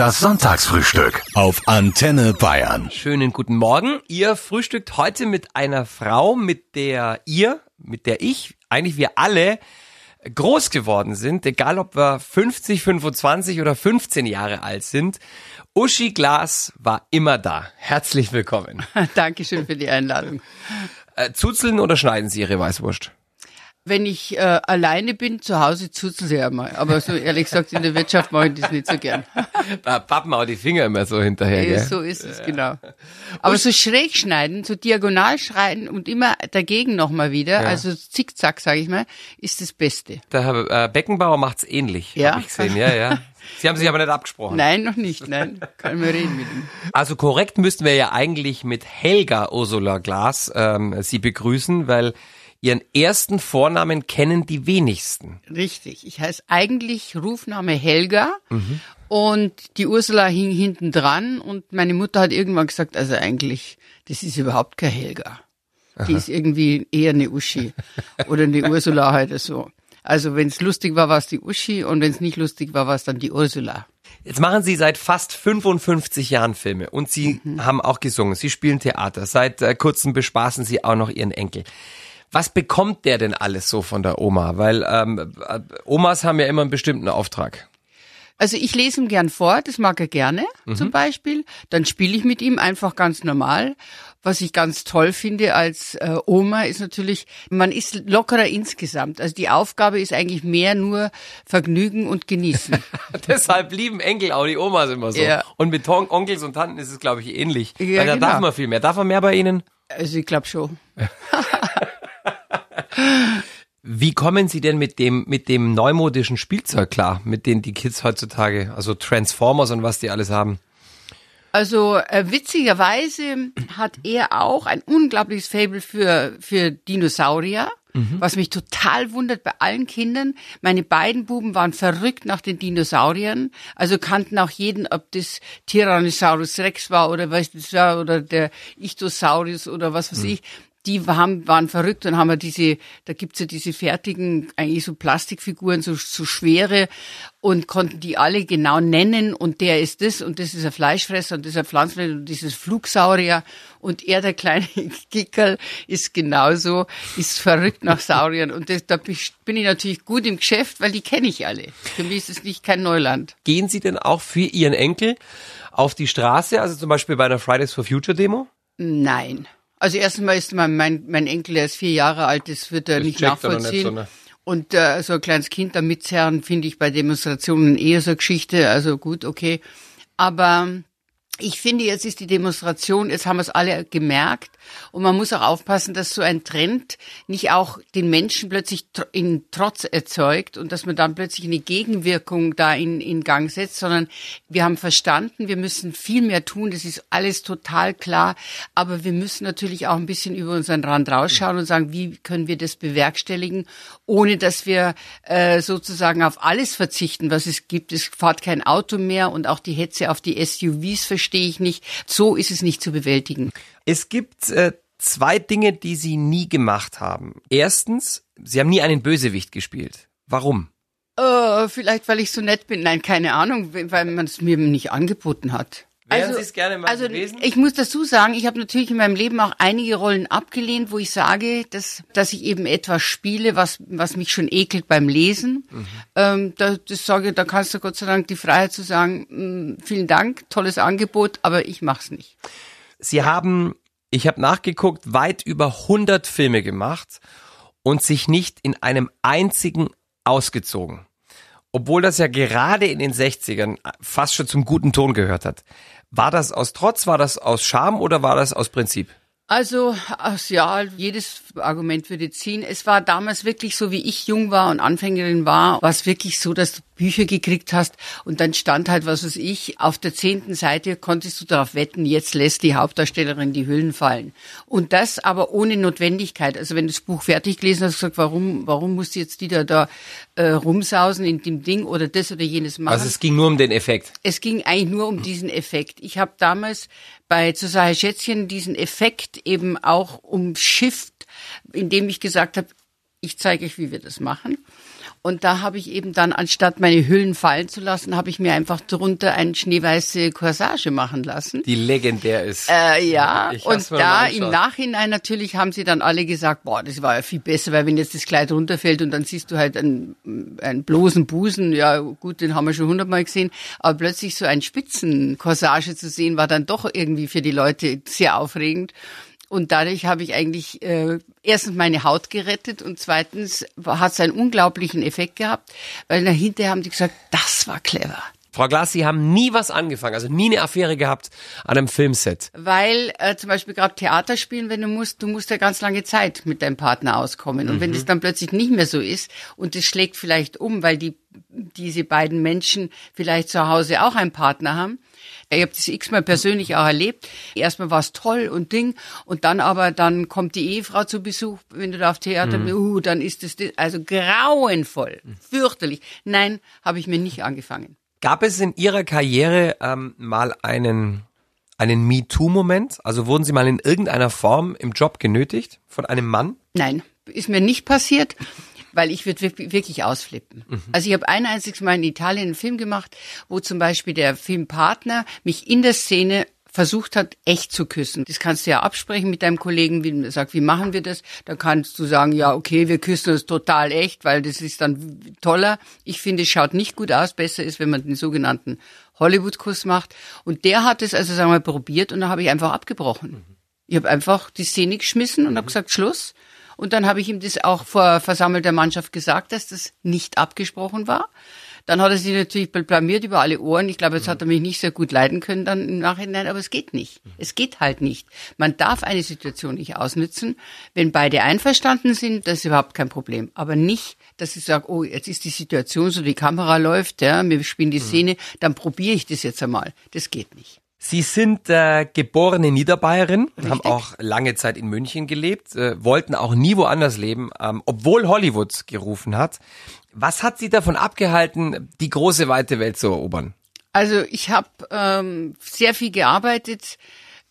Das Sonntagsfrühstück auf Antenne Bayern. Schönen guten Morgen. Ihr frühstückt heute mit einer Frau, mit der ihr, mit der ich, eigentlich wir alle groß geworden sind, egal ob wir 50, 25 oder 15 Jahre alt sind. Uschi Glas war immer da. Herzlich willkommen. Dankeschön für die Einladung. Äh, zuzeln oder schneiden Sie Ihre Weißwurst? Wenn ich äh, alleine bin, zu Hause zuzel sie ja mal. Aber so ehrlich gesagt, in der Wirtschaft mache ich das nicht so gern. Da pappen auch die Finger immer so hinterher, Ja, gell? so ist es, genau. Aber so schräg schneiden, so diagonal schneiden und immer dagegen nochmal wieder, also zickzack, sage ich mal, ist das Beste. Der Herr äh, Beckenbauer macht's ähnlich, Ja? hab ich gesehen. Ja, ja. Sie haben sich aber nicht abgesprochen. Nein, noch nicht, nein. Kann mir reden mit ihm. Also korrekt müssten wir ja eigentlich mit Helga Ursula Glas ähm, Sie begrüßen, weil Ihren ersten Vornamen kennen die wenigsten. Richtig. Ich heiße eigentlich Rufname Helga und die Ursula hing hinten dran und meine Mutter hat irgendwann gesagt, also eigentlich, das ist überhaupt kein Helga. Die ist irgendwie eher eine Uschi oder eine Ursula halt so. Also wenn es lustig war, war es die Uschi und wenn es nicht lustig war, war es dann die Ursula. Jetzt machen Sie seit fast 55 Jahren Filme und Sie haben auch gesungen. Sie spielen Theater. Seit äh, kurzem bespaßen Sie auch noch Ihren Enkel. Was bekommt der denn alles so von der Oma? Weil ähm, äh, Omas haben ja immer einen bestimmten Auftrag. Also ich lese ihm gern vor, das mag er gerne zum Beispiel. Dann spiele ich mit ihm einfach ganz normal. Was ich ganz toll finde als äh, Oma ist natürlich, man ist lockerer insgesamt. Also die Aufgabe ist eigentlich mehr nur Vergnügen und Genießen. Deshalb lieben Enkel auch die Omas immer so. Ja. Und mit On Onkels und Tanten ist es, glaube ich, ähnlich. Ja, Weil da genau. darf man viel mehr. Darf man mehr bei Ihnen? Also ich glaube schon. Wie kommen Sie denn mit dem, mit dem neumodischen Spielzeug klar, mit denen die Kids heutzutage, also Transformers und was die alles haben? Also äh, witzigerweise hat er auch ein unglaubliches Fable für, für Dinosaurier. Was mich total wundert bei allen Kindern. Meine beiden Buben waren verrückt nach den Dinosauriern. Also kannten auch jeden, ob das Tyrannosaurus Rex war oder was das war oder der Ichthyosaurus oder was weiß ich. Die haben, waren verrückt und haben ja diese, da gibt's ja diese fertigen, eigentlich so Plastikfiguren, so, so schwere und konnten die alle genau nennen und der ist das und das ist ein Fleischfresser und das ist ein Pflanzenfresser und dieses Flugsaurier und er, der kleine Kickerl, ist genauso, ist verrückt nach Sauriern und das, da bin ich natürlich gut im Geschäft, weil die kenne ich alle. Für mich ist es nicht kein Neuland. Gehen Sie denn auch für Ihren Enkel auf die Straße, also zum Beispiel bei einer Fridays for Future Demo? Nein. Also erstens mal ist mein, mein, mein Enkel, der ist vier Jahre alt, das wird er Das nicht checkt er nicht nachvollziehen. so, ne? Und äh, so ein kleines Kind da mitzerren, finde ich bei Demonstrationen eher so eine Geschichte. Also gut, okay. Aber ich finde, jetzt ist die Demonstration, jetzt haben wir es alle gemerkt. Und man muss auch aufpassen, dass so ein Trend nicht auch den Menschen plötzlich in Trotz erzeugt und dass man dann plötzlich eine Gegenwirkung da in, in Gang setzt, sondern wir haben verstanden, wir müssen viel mehr tun. Das ist alles total klar. Aber wir müssen natürlich auch ein bisschen über unseren Rand rausschauen und sagen, wie können wir das bewerkstelligen, ohne dass wir äh, sozusagen auf alles verzichten, was es gibt. Es fährt kein Auto mehr und auch die Hetze auf die SUVs verstehe ich nicht. So ist es nicht zu bewältigen. Es gibt äh, zwei Dinge, die Sie nie gemacht haben. Erstens, Sie haben nie einen Bösewicht gespielt. Warum? Äh, vielleicht, weil ich so nett bin. Nein, keine Ahnung, weil man es mir nicht angeboten hat. Wären Sie es gerne mal also gewesen? ich muss dazu sagen, ich habe natürlich in meinem Leben auch einige Rollen abgelehnt, wo ich sage, dass, dass ich eben etwas spiele, was, was mich schon ekelt beim Lesen. Mhm. Ähm, da, das sage, da kannst du Gott sei Dank die Freiheit zu sagen, mh, vielen Dank, tolles Angebot, aber ich mach's nicht. Sie haben, ich habe nachgeguckt, weit über 100 Filme gemacht und sich nicht in einem einzigen ausgezogen. Obwohl das ja gerade in den 60ern fast schon zum guten Ton gehört hat. War das aus Trotz, war das aus Scham oder war das aus Prinzip? Also, ach ja, jedes Argument würde ziehen. Es war damals wirklich so, wie ich jung war und Anfängerin war, war es wirklich so, dass du Bücher gekriegt hast und dann stand halt, was weiß ich, auf der zehnten Seite konntest du darauf wetten, jetzt lässt die Hauptdarstellerin die Hüllen fallen. Und das aber ohne Notwendigkeit. Also wenn du das Buch fertig gelesen hast, gesagt, warum, warum musst du jetzt die da, da äh, rumsausen in dem Ding oder das oder jenes machen? Also es ging nur um den Effekt. Es ging eigentlich nur um diesen Effekt. Ich habe damals bei Zusahe Schätzchen diesen Effekt eben auch umschifft, indem ich gesagt habe, ich zeige euch, wie wir das machen. Und da habe ich eben dann, anstatt meine Hüllen fallen zu lassen, habe ich mir einfach drunter eine schneeweiße Corsage machen lassen. Die legendär ist. Äh, ja, und da im Nachhinein natürlich haben sie dann alle gesagt, boah, das war ja viel besser, weil wenn jetzt das Kleid runterfällt und dann siehst du halt einen, einen bloßen Busen, ja gut, den haben wir schon hundertmal gesehen, aber plötzlich so ein Spitzencorsage zu sehen, war dann doch irgendwie für die Leute sehr aufregend. Und dadurch habe ich eigentlich äh, erstens meine Haut gerettet und zweitens hat es einen unglaublichen Effekt gehabt, weil dahinter haben die gesagt, das war clever. Frau Glass, Sie haben nie was angefangen, also nie eine Affäre gehabt an einem Filmset. Weil äh, zum Beispiel gerade Theater spielen, wenn du musst, du musst ja ganz lange Zeit mit deinem Partner auskommen. Und wenn das dann plötzlich nicht mehr so ist und es schlägt vielleicht um, weil die diese beiden Menschen vielleicht zu Hause auch einen Partner haben. Ich habe das x-mal persönlich auch erlebt. Erstmal war es toll und Ding und dann aber, dann kommt die Ehefrau zu Besuch, wenn du da auf Theater bist, uh, dann ist es das, also grauenvoll, fürchterlich. Nein, habe ich mir nicht angefangen. Gab es in Ihrer Karriere ähm, mal einen, einen MeToo-Moment? Also wurden Sie mal in irgendeiner Form im Job genötigt von einem Mann? Nein, ist mir nicht passiert, weil ich würde wirklich ausflippen. Also ich habe ein einziges Mal in Italien einen Film gemacht, wo zum Beispiel der Filmpartner mich in der Szene versucht hat, echt zu küssen. Das kannst du ja absprechen mit deinem Kollegen, wie sagt, wie machen wir das? Da kannst du sagen, ja, okay, wir küssen uns total echt, weil das ist dann toller. Ich finde, es schaut nicht gut aus. Besser ist, wenn man den sogenannten Hollywood-Kuss macht. Und der hat es also, sagen wir mal, probiert und dann habe ich einfach abgebrochen. Ich habe einfach die Szene geschmissen und habe gesagt, Schluss. Und dann habe ich ihm das auch vor versammelter Mannschaft gesagt, dass das nicht abgesprochen war. Dann hat er sich natürlich blamiert über alle Ohren. Ich glaube, jetzt hat er mich nicht sehr gut leiden können dann im Nachhinein, aber es geht nicht. Es geht halt nicht. Man darf eine Situation nicht ausnützen. Wenn beide einverstanden sind, das ist überhaupt kein Problem. Aber nicht, dass ich sage, oh, jetzt ist die Situation so, die Kamera läuft, ja, wir spielen die Szene, dann probiere ich das jetzt einmal. Das geht nicht. Sie sind äh, geborene Niederbayerin, haben auch lange Zeit in München gelebt, äh, wollten auch nie woanders leben, ähm, obwohl Hollywood gerufen hat. Was hat Sie davon abgehalten, die große weite Welt zu erobern? Also ich habe ähm, sehr viel gearbeitet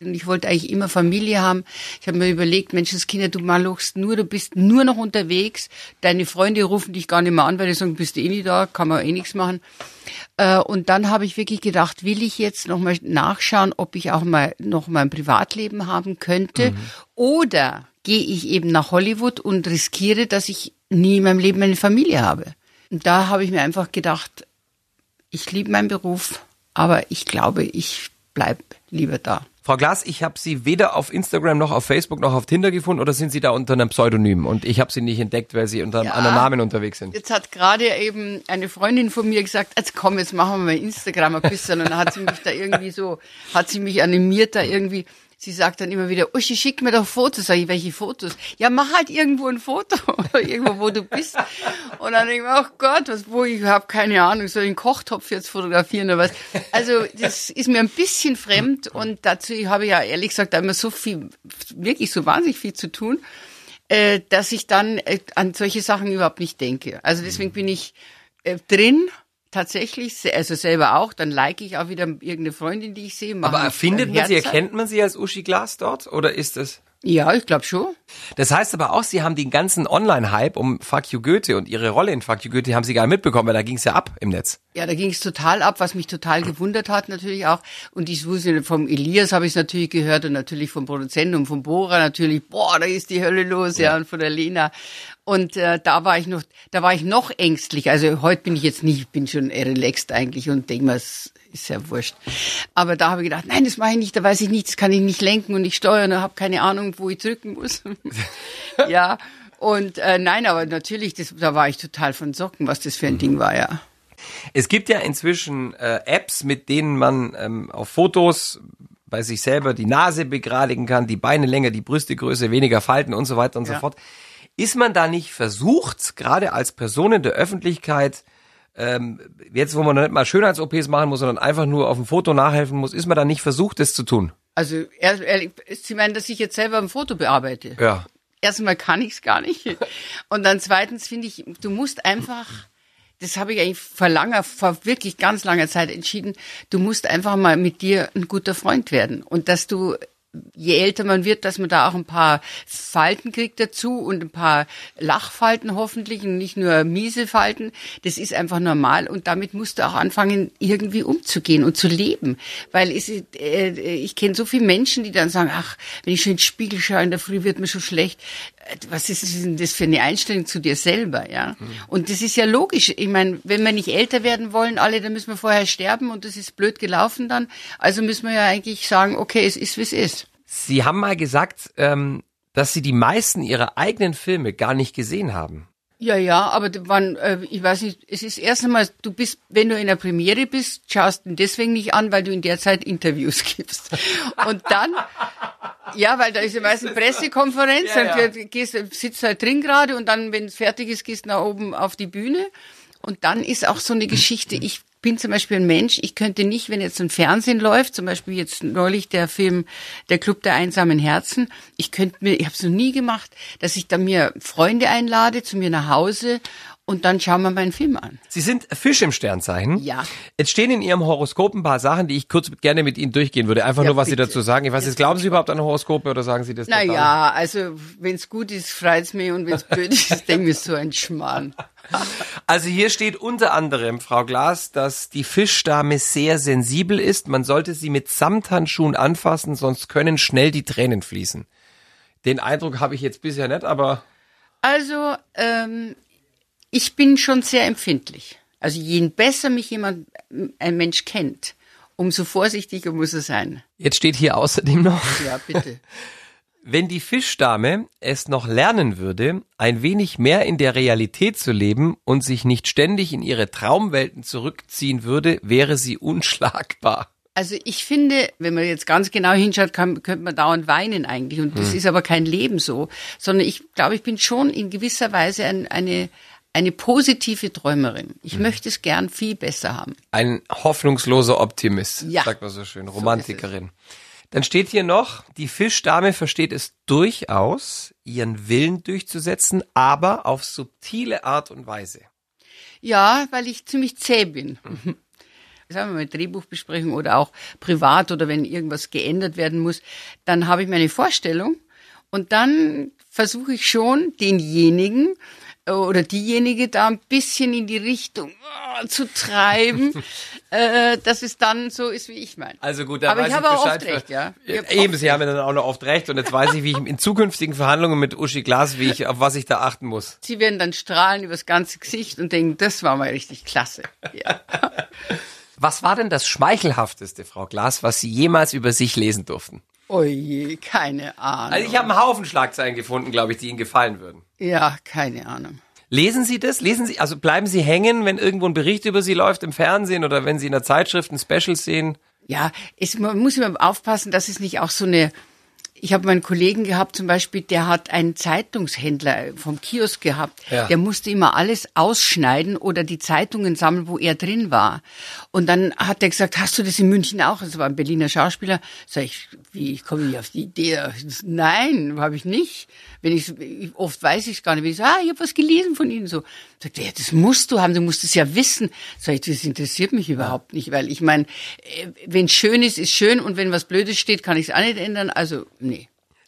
und ich wollte eigentlich immer Familie haben. Ich habe mir überlegt, Menschenskinder, du malochst nur, du bist nur noch unterwegs. Deine Freunde rufen dich gar nicht mehr an, weil die sagen, bist du eh nicht da, kann man eh nichts machen. Äh, und dann habe ich wirklich gedacht, will ich jetzt nochmal nachschauen, ob ich auch mal noch mal ein Privatleben haben könnte oder gehe ich eben nach Hollywood und riskiere, dass ich nie in meinem Leben eine Familie habe. Und da habe ich mir einfach gedacht, ich liebe meinen Beruf, aber ich glaube, ich bleib lieber da. Frau Glas, ich habe Sie weder auf Instagram noch auf Facebook noch auf Tinder gefunden oder sind Sie da unter einem Pseudonym und ich habe Sie nicht entdeckt, weil Sie unter einem Ja. anderen Namen unterwegs sind? Jetzt hat gerade eben eine Freundin von mir gesagt, jetzt komm, jetzt machen wir mal Instagram ein bisschen. Und dann hat sie mich da irgendwie so, hat sie mich animiert da irgendwie. Sie sagt dann immer wieder, Uschi, schick mir doch Fotos. Sag ich, welche Fotos? Ja, mach halt irgendwo ein Foto, irgendwo, wo du bist. Und dann denke ich mir, ach Gott, was, wo, ich habe keine Ahnung, soll ich einen Kochtopf jetzt fotografieren oder was? Also, das ist mir ein bisschen fremd und dazu habe ich ja ehrlich gesagt immer so viel, wirklich so wahnsinnig viel zu tun äh, dass ich dann äh, an solche Sachen überhaupt nicht denke. Also deswegen bin ich äh, drin, tatsächlich, also selber auch, dann like ich auch wieder irgendeine Freundin, die ich sehe. Aber findet man Sie, erkennt man Sie als Uschi Glas dort oder ist das? Ja, ich glaube schon. Das heißt aber auch, Sie haben den ganzen Online-Hype um Fuck You Goethe und Ihre Rolle in Fuck You Goethe haben Sie gar nicht mitbekommen, weil da ging es ja ab im Netz. Ja, da ging es total ab, was mich total gewundert hat natürlich auch. Und ich wusste, vom Elias habe ich es natürlich gehört und natürlich vom Produzenten und vom Bora natürlich, boah, da ist die Hölle los, ja, und von der Lena. Und äh, da war ich noch, da war ich noch ängstlich. Also heute bin ich jetzt nicht, ich bin schon relaxed eigentlich und denke mir, es ist ja wurscht. Aber da habe ich gedacht, nein, das mache ich nicht, da weiß ich nicht, das kann ich nicht lenken und ich steuern und habe keine Ahnung, wo ich drücken muss. ja. Und äh, nein, aber natürlich, das, da war ich total von Socken, was das für ein Ding war, ja. Es gibt ja inzwischen äh, Apps, mit denen man ähm, auf Fotos bei sich selber die Nase begradigen kann, die Beine länger, die Brüste größer, weniger Falten und so weiter und so Ja. fort. Ist man da nicht versucht, gerade als Person in der Öffentlichkeit, ähm, jetzt wo man nicht mal Schönheits-OPs machen muss, sondern einfach nur auf dem Foto nachhelfen muss, ist man da nicht versucht, das zu tun? Also, ehrlich, Sie meinen, dass ich jetzt selber ein Foto bearbeite? Ja. Erstmal kann ich es gar nicht. Und dann zweitens finde ich, du musst einfach, das habe ich eigentlich vor langer, vor wirklich ganz langer Zeit entschieden, du musst einfach mal mit dir ein guter Freund werden. Und dass du je älter man wird, dass man da auch ein paar Falten kriegt dazu und ein paar Lachfalten hoffentlich und nicht nur miese Falten. Das ist einfach normal und damit musst du auch anfangen, irgendwie umzugehen und zu leben. Weil es, äh, ich kenne so viele Menschen, die dann sagen, ach, wenn ich schon in den Spiegel schaue in der Früh, wird mir schon schlecht. Äh, was ist denn das für eine Einstellung zu dir selber, ja? Mhm. Und das ist ja logisch. Ich meine, wenn wir nicht älter werden wollen, alle, dann müssen wir vorher sterben und das ist blöd gelaufen dann. Also müssen wir ja eigentlich sagen, okay, es ist, wie es ist. Sie haben mal gesagt, ähm, dass Sie die meisten Ihrer eigenen Filme gar nicht gesehen haben. Ja, ja, aber wann, äh, ich weiß nicht, es ist erst einmal, du bist, wenn du in der Premiere bist, schaust du ihn deswegen nicht an, weil du in der Zeit Interviews gibst. Und dann, ja, weil da ist ja meistens Pressekonferenz, ja, ja. dann gehst, sitzt halt drin gerade und dann, wenn es fertig ist, gehst du nach oben auf die Bühne. Und dann ist auch so eine Geschichte, ich bin zum Beispiel ein Mensch, ich könnte nicht, wenn jetzt ein Fernsehen läuft, zum Beispiel jetzt neulich der Film Der Club der einsamen Herzen, ich könnte mir, ich habe es noch nie gemacht, dass ich da mir Freunde einlade zu mir nach Hause und dann schauen wir meinen Film an. Sie sind Fisch im Sternzeichen. Ja. Jetzt stehen in Ihrem Horoskop ein paar Sachen, die ich kurz gerne mit Ihnen durchgehen würde. Einfach ja, nur, was bitte. Sie dazu sagen. Ich weiß jetzt, glauben Sie überhaupt an Horoskope oder sagen Sie das Naja, also wenn es gut ist, freut's mich und wenn es blöd ist, denke ich so ein Schmarrn. Also hier steht unter anderem, Frau Glas, dass die Fischdame sehr sensibel ist. Man sollte sie mit Samthandschuhen anfassen, sonst können schnell die Tränen fließen. Den Eindruck habe ich jetzt bisher nicht, aber... Also, ähm, ich bin schon sehr empfindlich. Also je besser mich jemand, ein Mensch kennt, umso vorsichtiger muss er sein. Jetzt steht hier außerdem noch. Ja, bitte. Wenn die Fischdame es noch lernen würde, ein wenig mehr in der Realität zu leben und sich nicht ständig in ihre Traumwelten zurückziehen würde, wäre sie unschlagbar. Also ich finde, wenn man jetzt ganz genau hinschaut, kann, könnte man dauernd weinen eigentlich. Und das hm. ist aber kein Leben so, sondern ich glaube, ich bin schon in gewisser Weise ein, eine, eine positive Träumerin. Ich mhm. möchte es gern viel besser haben. Ein hoffnungsloser Optimist, ja. sagt man so schön, Romantikerin. So Dann steht hier noch, die Fischdame versteht es durchaus, ihren Willen durchzusetzen, aber auf subtile Art und Weise. Ja, weil ich ziemlich zäh bin. Mhm. Sagen wir mal Drehbuchbesprechung oder auch privat oder wenn irgendwas geändert werden muss, dann habe ich meine Vorstellung und dann versuche ich schon denjenigen, oder diejenige da ein bisschen in die Richtung oh, zu treiben, äh, dass es dann so ist, wie ich meine. Also gut, da Aber weiß ich habe auch oft recht, ja. Eben, Sie haben ja dann auch noch oft recht und jetzt weiß ich, wie ich in zukünftigen Verhandlungen mit Uschi Glas, wie ich, auf was ich da achten muss. Sie werden dann strahlen übers ganze Gesicht und denken, das war mal richtig klasse. Ja. Was war denn das Schmeichelhafteste, Frau Glas, was Sie jemals über sich lesen durften? Oje, keine Ahnung. Also ich habe einen Haufen Schlagzeilen gefunden, glaube ich, die Ihnen gefallen würden. Ja, keine Ahnung. Lesen Sie das? Lesen Sie, also bleiben Sie hängen, wenn irgendwo ein Bericht über Sie läuft im Fernsehen oder wenn Sie in der Zeitschrift ein Special sehen? Ja, es, man muss immer aufpassen, dass es nicht auch so eine ich habe meinen Kollegen gehabt, zum Beispiel, der hat einen Zeitungshändler vom Kiosk gehabt. Ja. Der musste immer alles ausschneiden oder die Zeitungen sammeln, wo er drin war. Und dann hat er gesagt, hast du das in München auch? Das war ein Berliner Schauspieler. Sag ich, wie komme ich auf die Idee? Nein, habe ich nicht. Wenn ich oft weiß ich es gar nicht. Wenn ich sage, ah, ich habe was gelesen von Ihnen so. Sagt er, ja, das musst du haben, du musst es ja wissen. Sag ich, das interessiert mich überhaupt nicht, weil ich meine, äh, wenn schön ist, ist schön und wenn was Blödes steht, kann ich es auch nicht ändern. Also.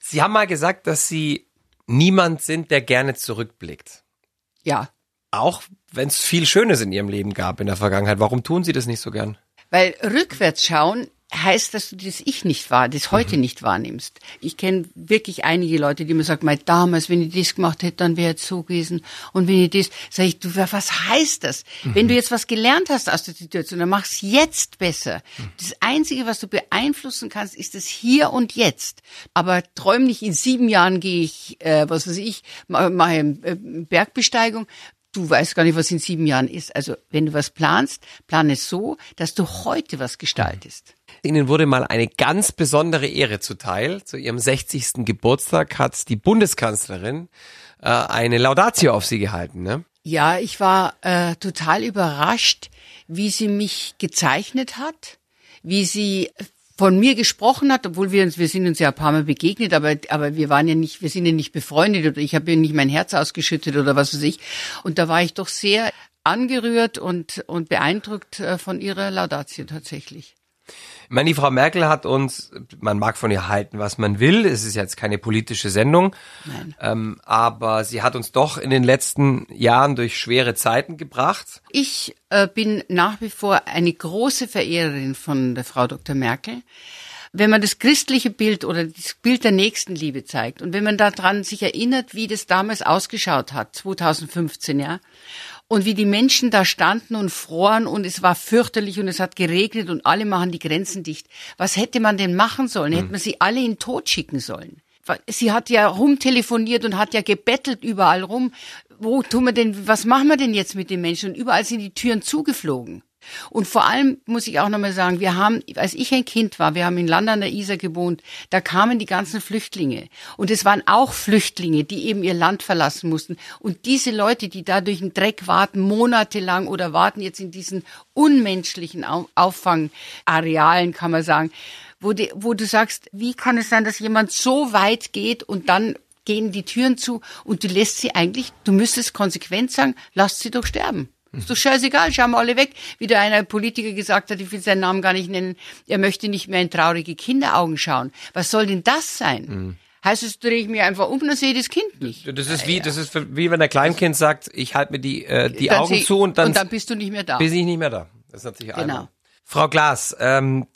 Sie haben mal gesagt, dass Sie niemand sind, der gerne zurückblickt. Ja. Auch wenn es viel Schönes in Ihrem Leben gab in der Vergangenheit. Warum tun Sie das nicht so gern? Weil rückwärts schauen heißt, dass du das Ich nicht wahr, das heute mhm. nicht wahrnimmst. Ich kenne wirklich einige Leute, die mir sagen, mal damals, wenn ich das gemacht hätte, dann wäre es so gewesen. Und wenn ich das, sag ich, du, was heißt das? Mhm. Wenn du jetzt was gelernt hast aus der Situation, dann mach's jetzt besser. Mhm. Das Einzige, was du beeinflussen kannst, ist das Hier und Jetzt. Aber träum nicht, in sieben Jahren gehe ich, äh, was weiß ich, mache äh, Bergbesteigung du weißt gar nicht, was in sieben Jahren ist. Also wenn du was planst, plane es so, dass du heute was gestaltest. Ihnen wurde mal eine ganz besondere Ehre zuteil. Zu Ihrem 60. Geburtstag hat die Bundeskanzlerin äh, eine Laudatio auf Sie gehalten. Ne? Ja, ich war äh, total überrascht, wie sie mich gezeichnet hat, wie sie von mir gesprochen hat, obwohl wir uns, wir sind uns ja ein paar Mal begegnet, aber, aber wir waren ja nicht, wir sind ja nicht befreundet oder ich habe ja nicht mein Herz ausgeschüttet oder was weiß ich. Und da war ich doch sehr angerührt und, und beeindruckt äh, von ihrer Laudatio tatsächlich. Ich meine, die Frau Merkel hat uns, man mag von ihr halten, was man will. Es ist jetzt keine politische Sendung. Ähm, aber sie hat uns doch in den letzten Jahren durch schwere Zeiten gebracht. Ich äh, bin nach wie vor eine große Verehrerin von der Frau Dr. Merkel. Wenn man das christliche Bild oder das Bild der Nächstenliebe zeigt und wenn man daran sich erinnert, wie das damals ausgeschaut hat, 2015, ja, und wie die Menschen da standen und froren und es war fürchterlich und es hat geregnet und alle machen die Grenzen dicht. Was hätte man denn machen sollen? Hätte man sie alle in den Tod schicken sollen? Sie hat ja rumtelefoniert und hat ja gebettelt überall rum. Wo tun wir denn, was machen wir denn jetzt mit den Menschen? Und überall sind die Türen zugeflogen. Und vor allem muss ich auch nochmal sagen, wir haben, als ich ein Kind war, wir haben in Land an der Isar gewohnt, da kamen die ganzen Flüchtlinge. Und es waren auch Flüchtlinge, die eben ihr Land verlassen mussten. Und diese Leute, die da durch den Dreck warten, monatelang oder warten jetzt in diesen unmenschlichen Auffangarealen, kann man sagen, wo, die, wo du sagst, wie kann es sein, dass jemand so weit geht und dann gehen die Türen zu und du lässt sie eigentlich, du müsstest konsequent sagen, lasst sie doch sterben. Ist doch scheißegal, schauen wir alle weg. Wie der eine Politiker gesagt hat, ich will seinen Namen gar nicht nennen, er möchte nicht mehr in traurige Kinderaugen schauen. Was soll denn das sein? Mhm. Heißt es, drehe ich mir einfach um, dann sehe ich das Kind nicht. Das ist wie, das ist wie wenn ein Kleinkind sagt, ich halte mir die, äh, die dann Augen zu und dann, und dann bist du nicht mehr da. Bin ich nicht mehr da. Das ist natürlich genau. Frau Glas, ähm,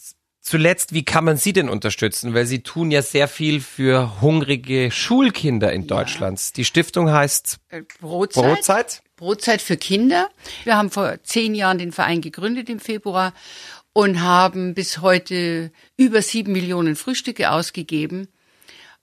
zuletzt, wie kann man Sie denn unterstützen? Weil Sie tun ja sehr viel für hungrige Schulkinder in Deutschland. Ja. Die Stiftung heißt äh, Brotzeit. Brotzeit. Brotzeit für Kinder. Wir haben vor zehn Jahren den Verein gegründet im Februar und haben bis heute über sieben Millionen Frühstücke ausgegeben.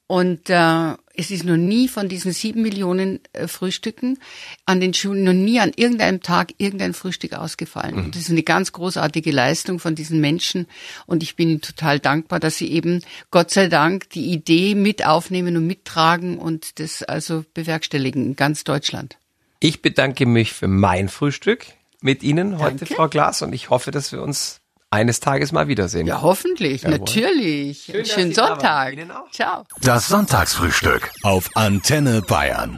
Und äh, es ist noch nie von diesen sieben Millionen äh, Frühstücken an den Schulen, noch nie an irgendeinem Tag irgendein Frühstück ausgefallen. Mhm. Das ist eine ganz großartige Leistung von diesen Menschen. Und ich bin ihnen total dankbar, dass sie eben, Gott sei Dank, die Idee mit aufnehmen und mittragen und das also bewerkstelligen in ganz Deutschland. Ich bedanke mich für mein Frühstück mit Ihnen heute, Danke. Frau Glas, und ich hoffe, dass wir uns eines Tages mal wiedersehen. Ja, hoffentlich, Jawohl. natürlich. Schön, Schönen Sonntag. Ciao. Das Sonntagsfrühstück auf Antenne Bayern.